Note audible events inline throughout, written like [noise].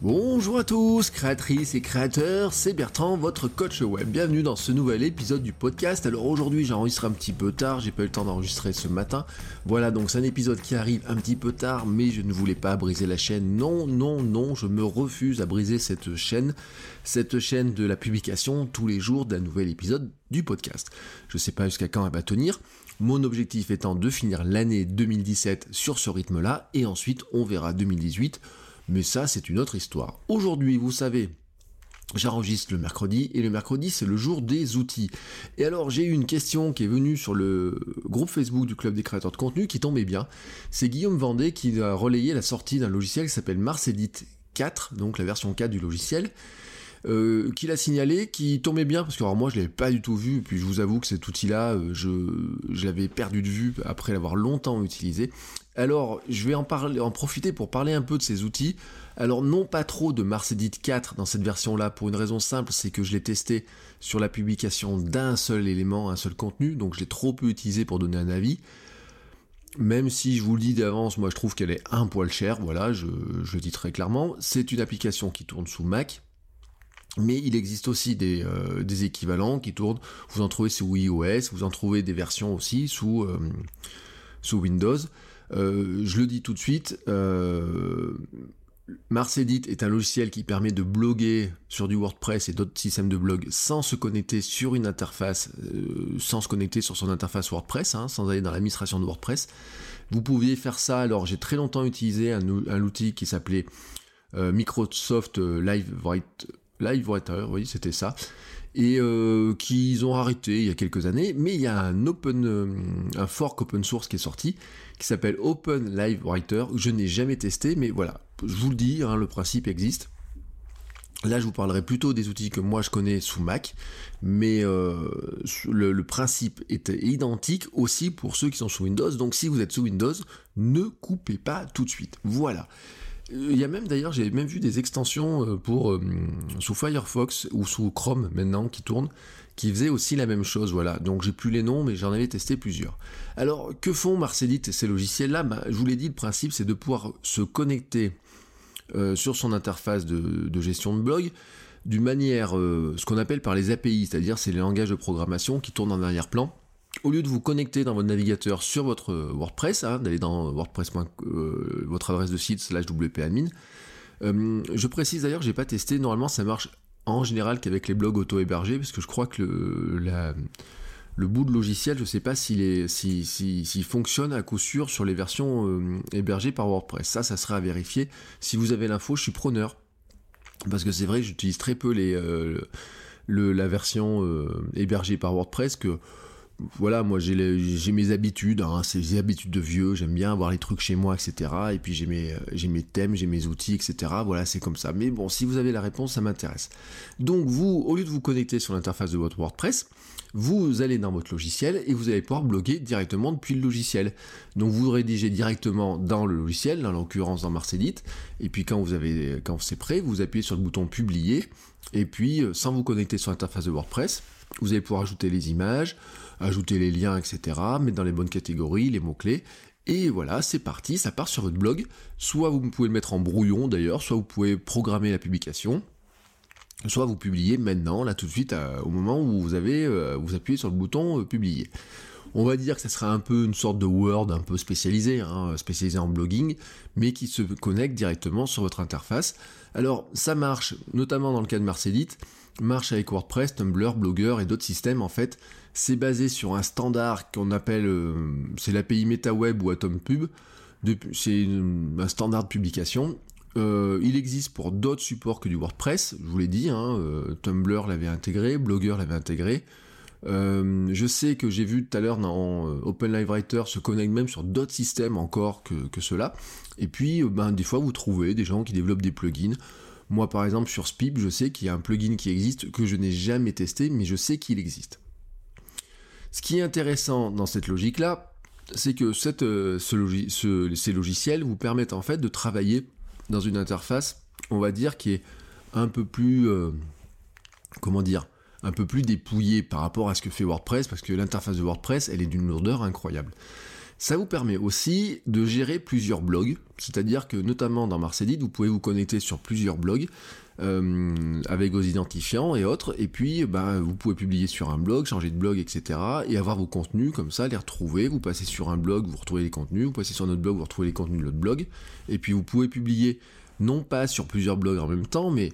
Bonjour à tous, créatrices et créateurs, c'est Bertrand, votre coach web. Bienvenue dans ce nouvel épisode du podcast. Alors aujourd'hui j'enregistre un petit peu tard, j'ai pas eu le temps d'enregistrer ce matin. Voilà donc c'est un épisode qui arrive un petit peu tard, mais je ne voulais pas briser la chaîne. Non, non, non, je me refuse à briser cette chaîne, cette chaîne de la publication tous les jours d'un nouvel épisode du podcast. Je sais pas jusqu'à quand elle va tenir. Mon objectif étant de finir l'année 2017 sur ce rythme-là, et ensuite on verra 2018 mais ça, c'est une autre histoire. Aujourd'hui, vous savez, J'enregistre le mercredi et le mercredi c'est le jour des outils. Et alors j'ai eu une question qui est venue sur le groupe Facebook du club des créateurs de contenu qui tombait bien. C'est Guillaume Vendée qui a relayé la sortie d'un logiciel qui s'appelle Mars Edit 4, donc la version 4 du logiciel. Euh, qu'il a signalé, qui tombait bien, parce que alors moi je l'avais pas du tout vu, puis je vous avoue que cet outil-là, euh, je l'avais perdu de vue après l'avoir longtemps utilisé. Alors, je vais en, profiter pour parler un peu de ces outils. Alors, non pas trop de Mars Edit 4 dans cette version-là, pour une raison simple, c'est que je l'ai testé sur la publication d'un seul élément, un seul contenu, donc je l'ai trop peu utilisé pour donner un avis. Même si je vous le dis d'avance, moi je trouve qu'elle est un poil chère, voilà, je, le dis très clairement. C'est une application qui tourne sous Mac, mais il existe aussi des, euh, équivalents qui tournent, vous en trouvez sous iOS, vous en trouvez des versions aussi sous, euh, sous Windows. Euh, je le dis tout de suite, euh, est un logiciel qui permet de bloguer sur du WordPress et d'autres systèmes de blog sans se connecter sur une interface, euh, sans se connecter sur son interface WordPress, hein, sans aller dans l'administration de WordPress. Vous pouviez faire ça, alors j'ai très longtemps utilisé un, outil qui s'appelait Microsoft Live, Writer, oui c'était ça, et qu'ils ont arrêté il y a quelques années, mais il y a un open, un fork open source qui est sorti, qui s'appelle Open Live Writer. Je n'ai jamais testé, mais voilà, je vous le dis, hein, le principe existe. Là, je vous parlerai plutôt des outils que moi je connais sous Mac, mais euh, le, principe est identique aussi pour ceux qui sont sous Windows. Donc, si vous êtes sous Windows, ne coupez pas tout de suite. Voilà. Euh, il y a même d'ailleurs, j'ai même vu des extensions euh, pour sous Firefox ou sous Chrome maintenant qui tournent, qui faisait aussi la même chose, voilà. Donc j'ai plus les noms, mais j'en avais testé plusieurs. Alors, que font Marcelit et ces logiciels-là? Bah, Je vous l'ai dit, le principe, c'est de pouvoir se connecter euh, sur son interface de, gestion de blog d'une manière, euh, ce qu'on appelle par les API, c'est-à-dire c'est les langages de programmation qui tournent en arrière-plan. Au lieu de vous connecter dans votre navigateur sur votre WordPress, hein, d'aller dans WordPress. Euh, votre adresse de site slash wp-admin, je précise d'ailleurs, j'ai pas testé. Normalement, ça marche en général qu'avec les blogs auto-hébergés, parce que je crois que le, le bout de logiciel, je sais pas s'il si, fonctionne à coup sûr sur les versions euh, hébergées par WordPress. Ça, ça sera à vérifier. Si vous avez l'info, je suis preneur. Parce que c'est vrai, j'utilise très peu les, euh, la version euh, hébergée par WordPress que voilà, moi j'ai mes habitudes, hein, c'est des habitudes de vieux, j'aime bien avoir les trucs chez moi, etc. Et puis j'ai mes, euh, mes thèmes, j'ai mes outils, etc. Voilà, c'est comme ça. Mais bon, si vous avez la réponse, ça m'intéresse. Donc vous, au lieu de vous connecter sur l'interface de votre WordPress, vous allez dans votre logiciel et vous allez pouvoir bloguer directement depuis le logiciel. Donc vous rédigez directement dans le logiciel, dans l'occurrence dans Marcedit, et puis quand vous avez, quand c'est prêt, vous appuyez sur le bouton publier, et puis euh, sans vous connecter sur l'interface de WordPress, vous allez pouvoir ajouter les images, ajouter les liens, etc., mettre dans les bonnes catégories, les mots-clés, et voilà, c'est parti, ça part sur votre blog. Soit vous pouvez le mettre en brouillon d'ailleurs, soit vous pouvez programmer la publication, soit vous publiez maintenant, là tout de suite, au moment où vous avez, euh, vous appuyez sur le bouton euh, publier. On va dire que ça sera un peu une sorte de Word un peu spécialisé, hein, spécialisé en blogging, mais qui se connecte directement sur votre interface. Alors ça marche, notamment dans le cas de Marcedit, marche avec WordPress, Tumblr, Blogger et d'autres systèmes en fait. C'est basé sur un standard qu'on appelle, euh, c'est l'API MetaWeb ou AtomPub. C'est un standard de publication. Euh, il existe pour d'autres supports que du WordPress, je vous l'ai dit, hein, euh, Tumblr l'avait intégré, Blogger l'avait intégré, Euh, je sais que j'ai vu tout à l'heure dans Open Live Writer se connecte même sur d'autres systèmes encore que, que cela. Et puis, ben, des fois, vous trouvez des gens qui développent des plugins. Moi, par exemple, sur Spip, je sais qu'il y a un plugin qui existe que je n'ai jamais testé, mais je sais qu'il existe. Ce qui est intéressant dans cette logique-là, c'est que euh, ces logiciels vous permettent en fait de travailler dans une interface, on va dire, qui est un peu plus, euh, comment dire, un peu plus dépouillée par rapport à ce que fait WordPress, parce que l'interface de WordPress, elle est d'une lourdeur incroyable. Ça vous permet aussi de gérer plusieurs blogs, c'est-à-dire que notamment dans Marcedit, vous pouvez vous connecter sur plusieurs blogs euh, avec vos identifiants et autres, et puis bah, vous pouvez publier sur un blog, changer de blog, etc. et avoir vos contenus comme ça, les retrouver. Vous passez sur un blog, vous retrouvez les contenus, vous passez sur un autre blog, vous retrouvez les contenus de l'autre blog, et puis vous pouvez publier non pas sur plusieurs blogs en même temps, mais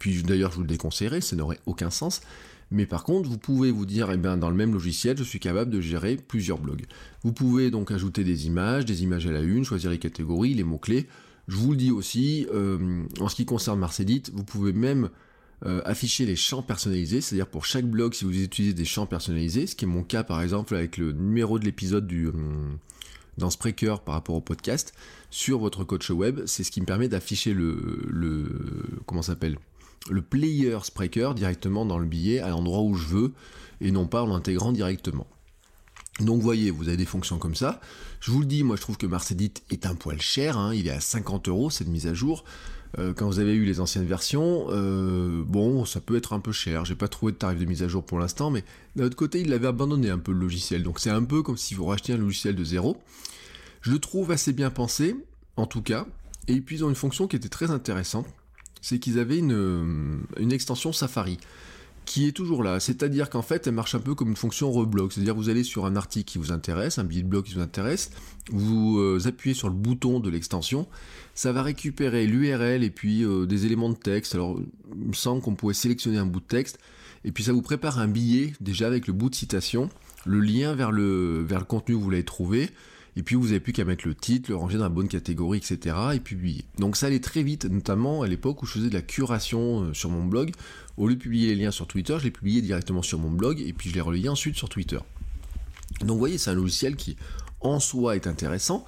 puis d'ailleurs je vous le déconseillerais, ça n'aurait aucun sens, mais par contre, vous pouvez vous dire, eh bien, dans le même logiciel, je suis capable de gérer plusieurs blogs. Vous pouvez donc ajouter des images, des images à la une, choisir les catégories, les mots-clés. Je vous le dis aussi, euh, en ce qui concerne Marcedit, vous pouvez même euh, afficher les champs personnalisés, c'est-à-dire pour chaque blog, si vous utilisez des champs personnalisés, ce qui est mon cas par exemple avec le numéro de l'épisode du... Euh, dans Spreaker par rapport au podcast, sur votre coach web, c'est ce qui me permet d'afficher le, le comment s'appelle? Le player Spreaker directement dans le billet à l'endroit où je veux et non pas en l'intégrant directement. Donc voyez, vous avez des fonctions comme ça. Je vous le dis, moi je trouve que Marcedit est un poil cher, hein. il est à 50 euros cette mise à jour. Euh, quand vous avez eu les anciennes versions, euh, bon, ça peut être un peu cher. J'ai pas trouvé de tarif de mise à jour pour l'instant, mais d'un autre côté, il l'avait abandonné un peu le logiciel. Donc c'est un peu comme si vous rachetiez un logiciel de zéro. Je le trouve assez bien pensé, en tout cas. Et puis ils ont une fonction qui était très intéressante c'est qu'ils avaient une, une, extension Safari qui est toujours là. C'est-à-dire qu'en fait, elle marche un peu comme une fonction reblog. C'est-à-dire vous allez sur un article qui vous intéresse, un billet de blog qui vous intéresse, vous euh, appuyez sur le bouton de l'extension, ça va récupérer l'URL et puis euh, des éléments de texte. Alors, il me semble qu'on pouvait sélectionner un bout de texte, et puis ça vous prépare un billet déjà avec le bout de citation, le lien vers le, vers le contenu que vous l'avez trouvé, et puis vous n'avez plus qu'à mettre le titre, le ranger dans la bonne catégorie, etc. et publier. Donc ça allait très vite, notamment à l'époque où je faisais de la curation euh, sur mon blog. Au lieu de publier les liens sur Twitter, je les publiais directement sur mon blog et puis je les relayais ensuite sur Twitter. Donc vous voyez, c'est un logiciel qui en soi est intéressant,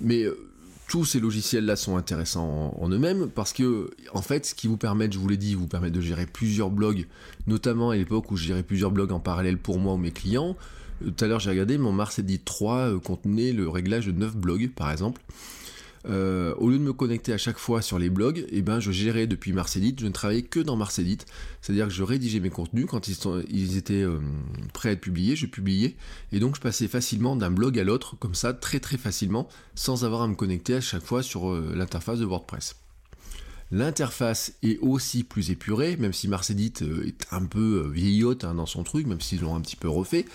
mais euh, tous ces logiciels-là sont intéressants en, eux-mêmes parce que, en fait, ce qui vous permet, je vous l'ai dit, vous permet de gérer plusieurs blogs, notamment à l'époque où je gérais plusieurs blogs en parallèle pour moi ou mes clients. Tout à l'heure, j'ai regardé, mon Mars Edit 3 euh, contenait le réglage de 9 blogs, par exemple. Euh, au lieu de me connecter à chaque fois sur les blogs, eh ben, je gérais depuis Edit, je ne travaillais que dans Edit. C'est-à-dire que je rédigeais mes contenus quand ils, étaient euh, prêts à être publiés, je publiais, et donc je passais facilement d'un blog à l'autre, comme ça, très très facilement, sans avoir à me connecter à chaque fois sur l'interface de WordPress. L'interface est aussi plus épurée, même si Edit est un peu vieillotte hein, dans son truc, même s'ils l'ont un petit peu refait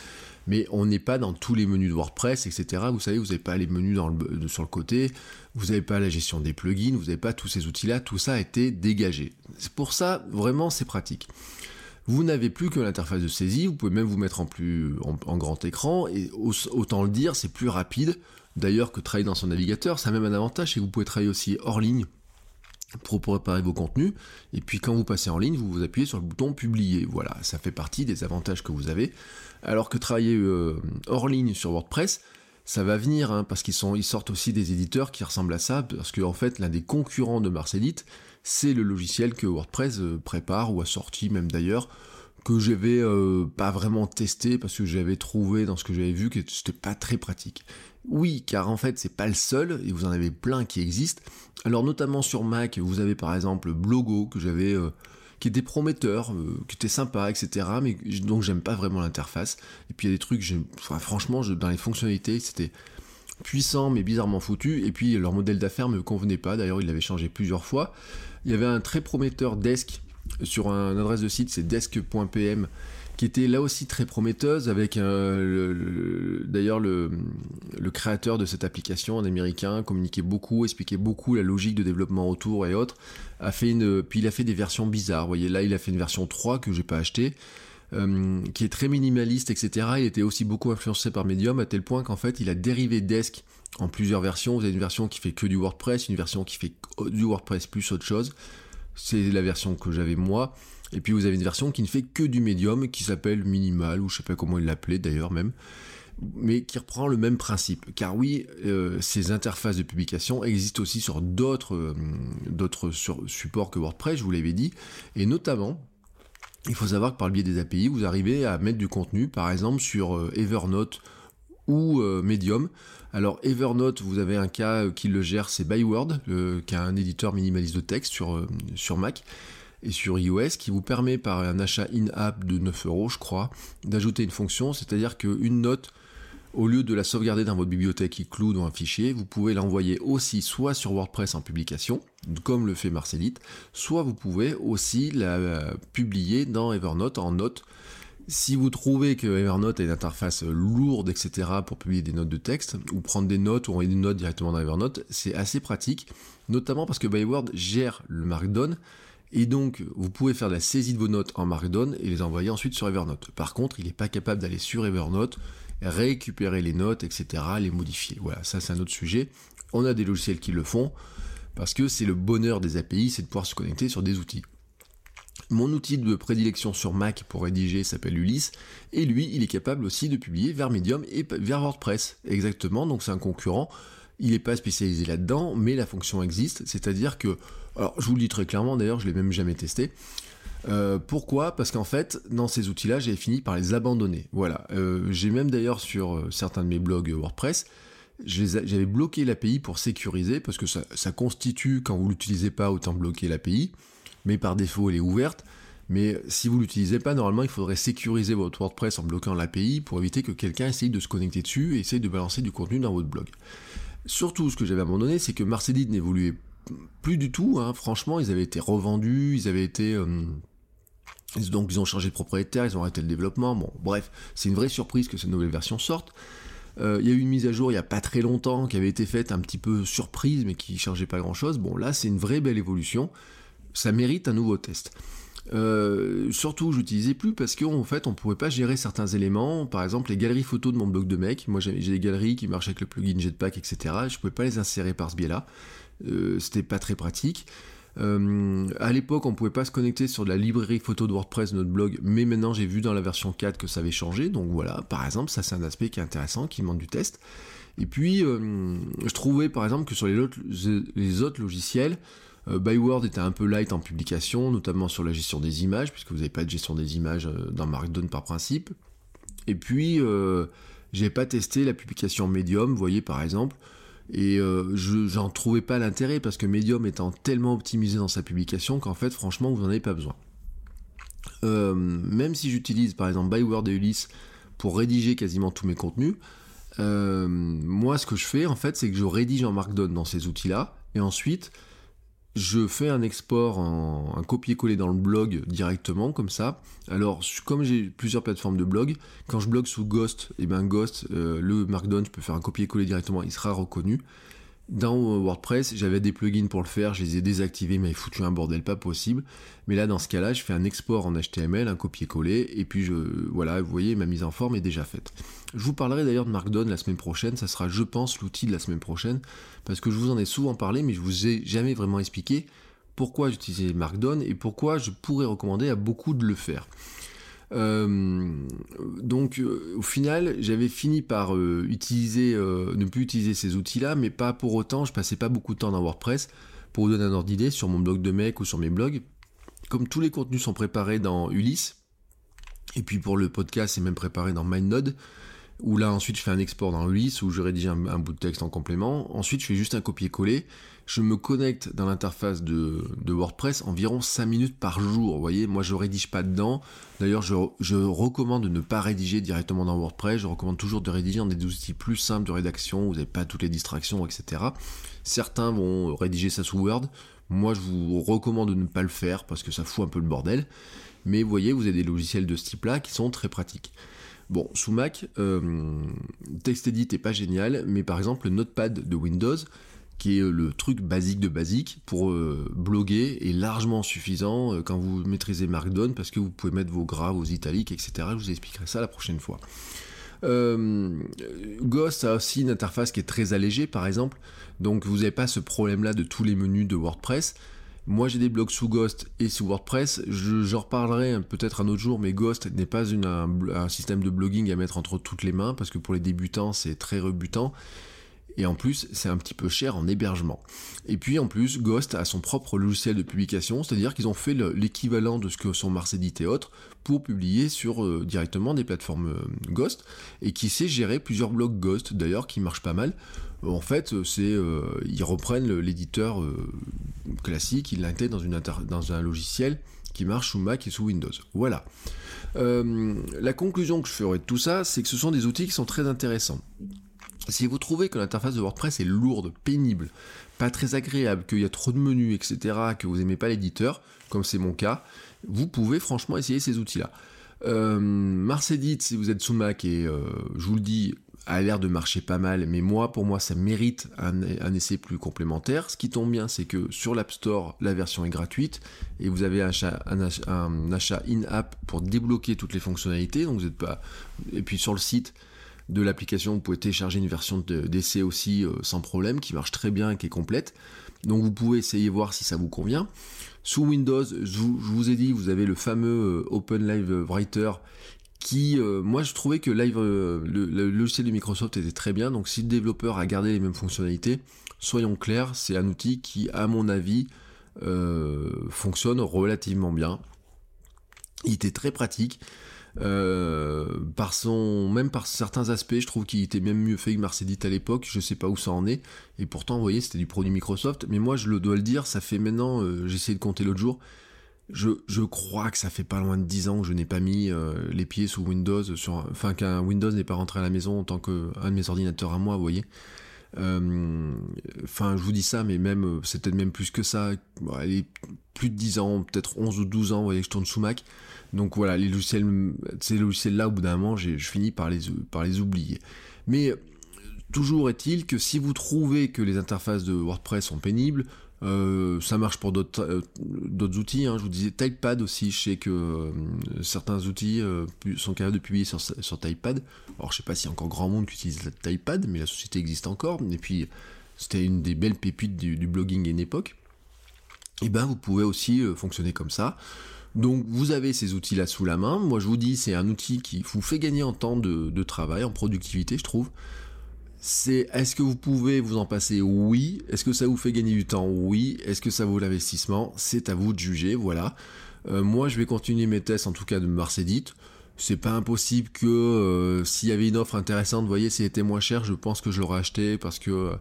mais on n'est pas dans tous les menus de WordPress, etc. Vous savez, vous n'avez pas les menus sur le côté, vous n'avez pas la gestion des plugins, vous n'avez pas tous ces outils-là, tout ça a été dégagé. C'est pour ça, vraiment, c'est pratique. Vous n'avez plus que l'interface de saisie, vous pouvez même vous mettre en, plus, en, grand écran, et autant le dire, c'est plus rapide. D'ailleurs, que travailler dans son navigateur, ça a même un avantage, c'est que vous pouvez travailler aussi hors ligne pour préparer vos contenus. Et puis quand vous passez en ligne, vous vous appuyez sur le bouton publier. Voilà, ça fait partie des avantages que vous avez. Alors que travailler euh, hors ligne sur WordPress, ça va venir, hein, parce qu'ils ils sortent aussi des éditeurs qui ressemblent à ça, parce qu'en en fait, l'un des concurrents de Marcedit, c'est le logiciel que WordPress euh, prépare ou a sorti même d'ailleurs, que j'avais euh, pas vraiment testé parce que j'avais trouvé dans ce que j'avais vu que c'était pas très pratique. Oui, car en fait, c'est pas le seul, et vous en avez plein qui existent. Alors, notamment sur Mac, vous avez par exemple Blogo, que j'avais, euh, qui était prometteur, euh, qui était sympa, etc. Mais donc, j'aime pas vraiment l'interface. Et puis, il y a des trucs, franchement, dans les fonctionnalités, c'était puissant, mais bizarrement foutu. Et puis, leur modèle d'affaires me convenait pas. D'ailleurs, ils l'avaient changé plusieurs fois. Il y avait un très prometteur desk sur un adresse de site, c'est desk.pm qui était là aussi très prometteuse avec euh, d'ailleurs le, créateur de cette application, un américain, communiquait beaucoup, expliquait beaucoup la logique de développement autour et autres, a fait puis il a fait des versions bizarres. Vous voyez là, il a fait une version 3 que j'ai pas acheté. Euh, qui est très minimaliste, etc. Il était aussi beaucoup influencé par Medium à tel point qu'en fait il a dérivé Desk en plusieurs versions. Vous avez une version qui fait que du WordPress, une version qui fait du WordPress plus autre chose. C'est la version que j'avais moi. Et puis vous avez une version qui ne fait que du médium, qui s'appelle minimal, ou je sais pas comment il l'appelait d'ailleurs même, mais qui reprend le même principe. Car oui, euh, ces interfaces de publication existent aussi sur d'autres euh, supports que WordPress, je vous l'avais dit, et notamment, il faut savoir que par le biais des API, vous arrivez à mettre du contenu, par exemple sur euh, Evernote ou Medium. Alors Evernote, vous avez un cas qui le gère, c'est Byword, qui est un éditeur minimaliste de texte sur, sur Mac et sur iOS qui vous permet par un achat in-app de 9 euros, je crois, d'ajouter une fonction, c'est-à-dire qu'une note, au lieu de la sauvegarder dans votre bibliothèque iCloud ou un fichier, vous pouvez l'envoyer aussi soit sur WordPress en publication, comme le fait Marcelite, soit vous pouvez aussi la publier dans Evernote en note. Si vous trouvez que Evernote a une interface lourde, etc., pour publier des notes de texte, ou prendre des notes ou envoyer des notes directement dans Evernote, c'est assez pratique, notamment parce que Byword gère le Markdown, et donc, vous pouvez faire la saisie de vos notes en Markdown et les envoyer ensuite sur Evernote. Par contre, il n'est pas capable d'aller sur Evernote, récupérer les notes, etc., les modifier. Voilà, ça c'est un autre sujet. On a des logiciels qui le font, parce que c'est le bonheur des API, c'est de pouvoir se connecter sur des outils. Mon outil de prédilection sur Mac pour rédiger s'appelle Ulysse, et lui, il est capable aussi de publier vers Medium et vers WordPress. Exactement, donc c'est un concurrent. Il n'est pas spécialisé là-dedans, mais la fonction existe, c'est-à-dire que alors, je vous le dis très clairement, d'ailleurs, je l'ai même jamais testé. Euh, pourquoi? Parce qu'en fait, dans ces outils-là, j'ai fini par les abandonner. Voilà. Euh, j'ai même d'ailleurs sur euh, certains de mes blogs WordPress, j'avais bloqué l'API pour sécuriser, parce que ça, constitue, quand vous l'utilisez pas, autant bloquer l'API, mais par défaut, elle est ouverte. Mais si vous l'utilisez pas, normalement, il faudrait sécuriser votre WordPress en bloquant l'API pour éviter que quelqu'un essaye de se connecter dessus et essaye de balancer du contenu dans votre blog. Surtout, ce que j'avais abandonné, c'est que Marcelide n'évoluait plus du tout, hein. franchement, ils avaient été revendus, ils avaient été... Euh, donc ils ont changé de propriétaire, ils ont arrêté le développement, bon bref, c'est une vraie surprise que cette nouvelle version sorte. Euh, il y a eu une mise à jour il n'y a pas très longtemps qui avait été faite un petit peu surprise mais qui changeait pas grand chose. Bon là c'est une vraie belle évolution, ça mérite un nouveau test. Euh, surtout, je n'utilisais plus parce qu'en fait, on pouvait pas gérer certains éléments. Par exemple, les galeries photos de mon blog de mec. Moi, j'ai des galeries qui marchent avec le plugin Jetpack, etc. Je ne pouvais pas les insérer par ce biais-là. Euh, c'était pas très pratique. Euh, à l'époque, on pouvait pas se connecter sur la librairie photo de WordPress de notre blog, mais maintenant j'ai vu dans la version 4 que ça avait changé. Donc voilà, par exemple, ça c'est un aspect qui est intéressant, qui demande du test. Et puis, euh, je trouvais par exemple que sur les autres logiciels, Byword était un peu light en publication, notamment sur la gestion des images, puisque vous n'avez pas de gestion des images dans Markdown par principe. Et puis, j'ai pas testé la publication Medium, vous voyez par exemple. Et euh, je j'en trouvais pas l'intérêt parce que Medium étant tellement optimisé dans sa publication qu'en fait, franchement, vous n'en avez pas besoin. Euh, même si j'utilise par exemple Byword et Ulysse pour rédiger quasiment tous mes contenus, euh, moi ce que je fais en fait c'est que je rédige en Markdown dans ces outils-là et ensuite je fais un export, un copier-coller dans le blog directement, comme ça. Alors, comme j'ai plusieurs plateformes de blog, quand je blogue sous Ghost, et eh ben Ghost, euh, le Markdown, je peux faire un copier-coller directement, il sera reconnu. Dans WordPress, j'avais des plugins pour le faire, je les ai désactivés, mais foutu un bordel pas possible. Mais là, dans ce cas-là, je fais un export en HTML, un copier-coller, et puis je, voilà, vous voyez, ma mise en forme est déjà faite. Je vous parlerai d'ailleurs de Markdown la semaine prochaine, ça sera, je pense, l'outil de la semaine prochaine, parce que je vous en ai souvent parlé, mais je vous ai jamais vraiment expliqué pourquoi j'utilisais Markdown et pourquoi je pourrais recommander à beaucoup de le faire. Euh, donc euh, au final, j'avais fini par euh, utiliser, ne plus utiliser ces outils-là, mais pas pour autant, je passais pas beaucoup de temps dans WordPress. Pour vous donner un ordre d'idée, sur mon blog de mec ou sur mes blogs, comme tous les contenus sont préparés dans Ulysse, et puis pour le podcast, c'est même préparé dans MindNode, où là ensuite je fais un export dans Ulysse, où je rédige un, bout de texte en complément. Ensuite, je fais juste un copier-coller je me connecte dans l'interface de, WordPress environ 5 minutes par jour. Vous voyez, moi je rédige pas dedans. D'ailleurs, je, recommande de ne pas rédiger directement dans WordPress. Je recommande toujours de rédiger dans des outils plus simples de rédaction. Vous n'avez pas toutes les distractions, etc. Certains vont rédiger ça sous Word. Moi, je vous recommande de ne pas le faire parce que ça fout un peu le bordel. Mais vous voyez, vous avez des logiciels de ce type-là qui sont très pratiques. Bon, sous Mac, euh, TextEdit est pas génial, mais par exemple, le Notepad de Windows, qui est le truc basique de basique pour euh, bloguer est largement suffisant euh, quand vous maîtrisez Markdown parce que vous pouvez mettre vos gras, vos italiques, etc. Je vous expliquerai ça la prochaine fois. Euh, Ghost a aussi une interface qui est très allégée par exemple, donc vous n'avez pas ce problème là de tous les menus de WordPress. Moi j'ai des blogs sous Ghost et sous WordPress, j'en reparlerai peut-être un autre jour, mais Ghost n'est pas un, système de blogging à mettre entre toutes les mains, parce que pour les débutants c'est très rebutant, et en plus c'est un petit peu cher en hébergement. Et puis en plus Ghost a son propre logiciel de publication, c'est-à-dire qu'ils ont fait l'équivalent de ce que sont Marcedit et autres pour publier sur euh, directement des plateformes euh, Ghost, et qui sait gérer plusieurs blogs Ghost d'ailleurs qui marchent pas mal. En fait, c'est ils reprennent l'éditeur classique, il l'intègre dans, un logiciel qui marche sous Mac et sous Windows. Voilà. Euh, la conclusion que je ferai de tout ça, c'est que ce sont des outils qui sont très intéressants. Si vous trouvez que l'interface de WordPress est lourde, pénible, pas très agréable, qu'il y a trop de menus, etc., que vous n'aimez pas l'éditeur, comme c'est mon cas, vous pouvez franchement essayer ces outils-là. Euh, si vous êtes sous Mac, et euh, je vous le dis, a l'air de marcher pas mal, mais moi, pour moi, ça mérite un, essai plus complémentaire. Ce qui tombe bien, c'est que sur l'App Store, la version est gratuite et vous avez un achat, in-app pour débloquer toutes les fonctionnalités. Donc vous n'êtes pas. Et puis sur le site de l'application, vous pouvez télécharger une version d'essai aussi euh, sans problème, qui marche très bien et qui est complète. Donc vous pouvez essayer voir si ça vous convient. Sous Windows, je vous ai dit, vous avez le fameux euh, Open Live Writer qui, euh, moi, je trouvais que Live, le, logiciel de Microsoft était très bien. Donc, si le développeur a gardé les mêmes fonctionnalités, soyons clairs, c'est un outil qui, à mon avis, fonctionne relativement bien. Il était très pratique. Par son, même par certains aspects, je trouve qu'il était même mieux fait que Mercedes à l'époque. Je sais pas où ça en est. Et pourtant, vous voyez, c'était du produit Microsoft. Mais moi, je le dois le dire, ça fait maintenant, j'ai essayé de compter l'autre jour, je, crois que ça fait pas loin de 10 ans que je n'ai pas mis euh, les pieds sous Windows, sur, enfin qu'un Windows n'est pas rentré à la maison en tant qu'un de mes ordinateurs à moi, vous voyez. Euh, enfin, je vous dis ça, mais même, euh, c'est peut-être même plus que ça. elle est plus de 10 ans, peut-être 11 ou 12 ans, vous voyez, que je tourne sous Mac. Donc voilà, les logiciels, ces logiciels-là, au bout d'un moment, je finis par les, oublier. Mais toujours est-il que si vous trouvez que les interfaces de WordPress sont pénibles, euh, ça marche pour d'autres euh, outils. Hein. Je vous disais Typepad aussi. Je sais que euh, certains outils sont capables de publier sur, sur Typepad. Alors je sais pas s'il y a encore grand monde qui utilise Typepad, mais la société existe encore. Et puis c'était une des belles pépites du, blogging à une époque. Et eh ben vous pouvez aussi fonctionner comme ça. Donc vous avez ces outils-là sous la main. Moi je vous dis c'est un outil qui vous fait gagner en temps de travail, en productivité, je trouve c'est est-ce que vous pouvez vous en passer? Oui. Est-ce que ça vous fait gagner du temps? Oui. Est-ce que ça vaut l'investissement? C'est à vous de juger, voilà. Euh, moi, je vais continuer mes tests, en tout cas de Marcedit. C'est pas impossible que euh, s'il y avait une offre intéressante, vous voyez, si elle était moins cher, je pense que je l'aurais acheté parce que euh,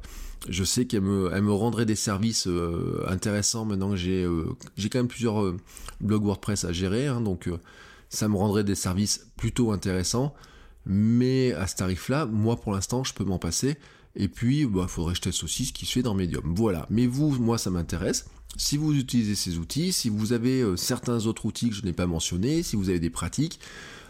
je sais qu'elle me, elle me rendrait des services intéressants maintenant que j'ai, j'ai quand même plusieurs blogs WordPress à gérer, hein, donc ça me rendrait des services plutôt intéressants. Mais à ce tarif-là, moi pour l'instant, je peux m'en passer. Et puis, il bah, faudrait que je teste aussi ce qui se fait dans Medium. Voilà. Mais vous, moi, ça m'intéresse. Si vous utilisez ces outils, si vous avez euh, certains autres outils que je n'ai pas mentionnés, si vous avez des pratiques,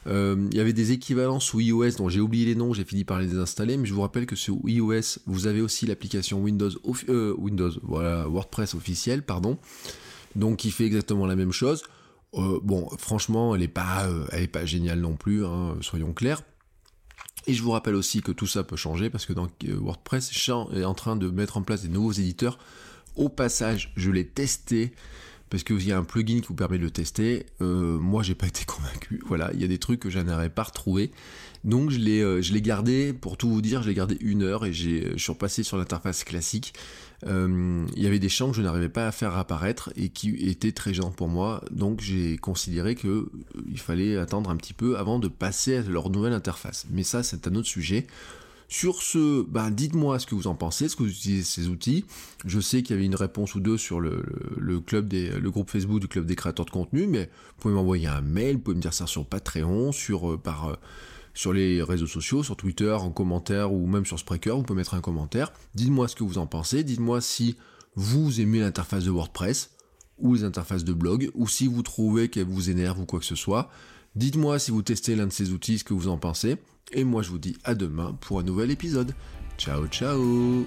euh, il y avait des équivalents sous iOS dont j'ai oublié les noms, j'ai fini par les désinstaller, mais je vous rappelle que sur iOS, vous avez aussi l'application Windows, euh, voilà, WordPress officiel, pardon, donc qui fait exactement la même chose. bon, franchement, elle n'est pas, elle est pas géniale non plus, hein, soyons clairs. Et je vous rappelle aussi que tout ça peut changer parce que dans euh, WordPress est en train de mettre en place des nouveaux éditeurs. Au passage, je l'ai testé parce qu'il y a un plugin qui vous permet de le tester. Euh, moi, j'ai pas [laughs] été convaincu. Voilà, il y a des trucs que je n'aurais pas retrouvé. Donc, je l'ai, euh, je l'ai gardé, pour tout vous dire, je l'ai gardé une heure et j'ai, je suis repassé sur l'interface classique. Euh, il y avait des champs que je n'arrivais pas à faire apparaître et qui étaient très gênants pour moi. Donc, j'ai considéré que il fallait attendre un petit peu avant de passer à leur nouvelle interface. Mais ça, c'est un autre sujet. Sur ce, ben, dites-moi ce que vous en pensez, est-ce que vous utilisez ces outils? Je sais qu'il y avait une réponse ou deux sur le, groupe Facebook du club des créateurs de contenu, mais vous pouvez m'envoyer un mail, vous pouvez me dire ça sur Patreon, sur, euh, euh, sur les réseaux sociaux, sur Twitter, en commentaire ou même sur Spreaker, vous pouvez mettre un commentaire. Dites-moi ce que vous en pensez, dites-moi si vous aimez l'interface de WordPress ou les interfaces de blog, ou si vous trouvez qu'elle vous énerve ou quoi que ce soit. Dites-moi si vous testez l'un de ces outils, ce que vous en pensez. Et moi je vous dis à demain pour un nouvel épisode. Ciao ciao.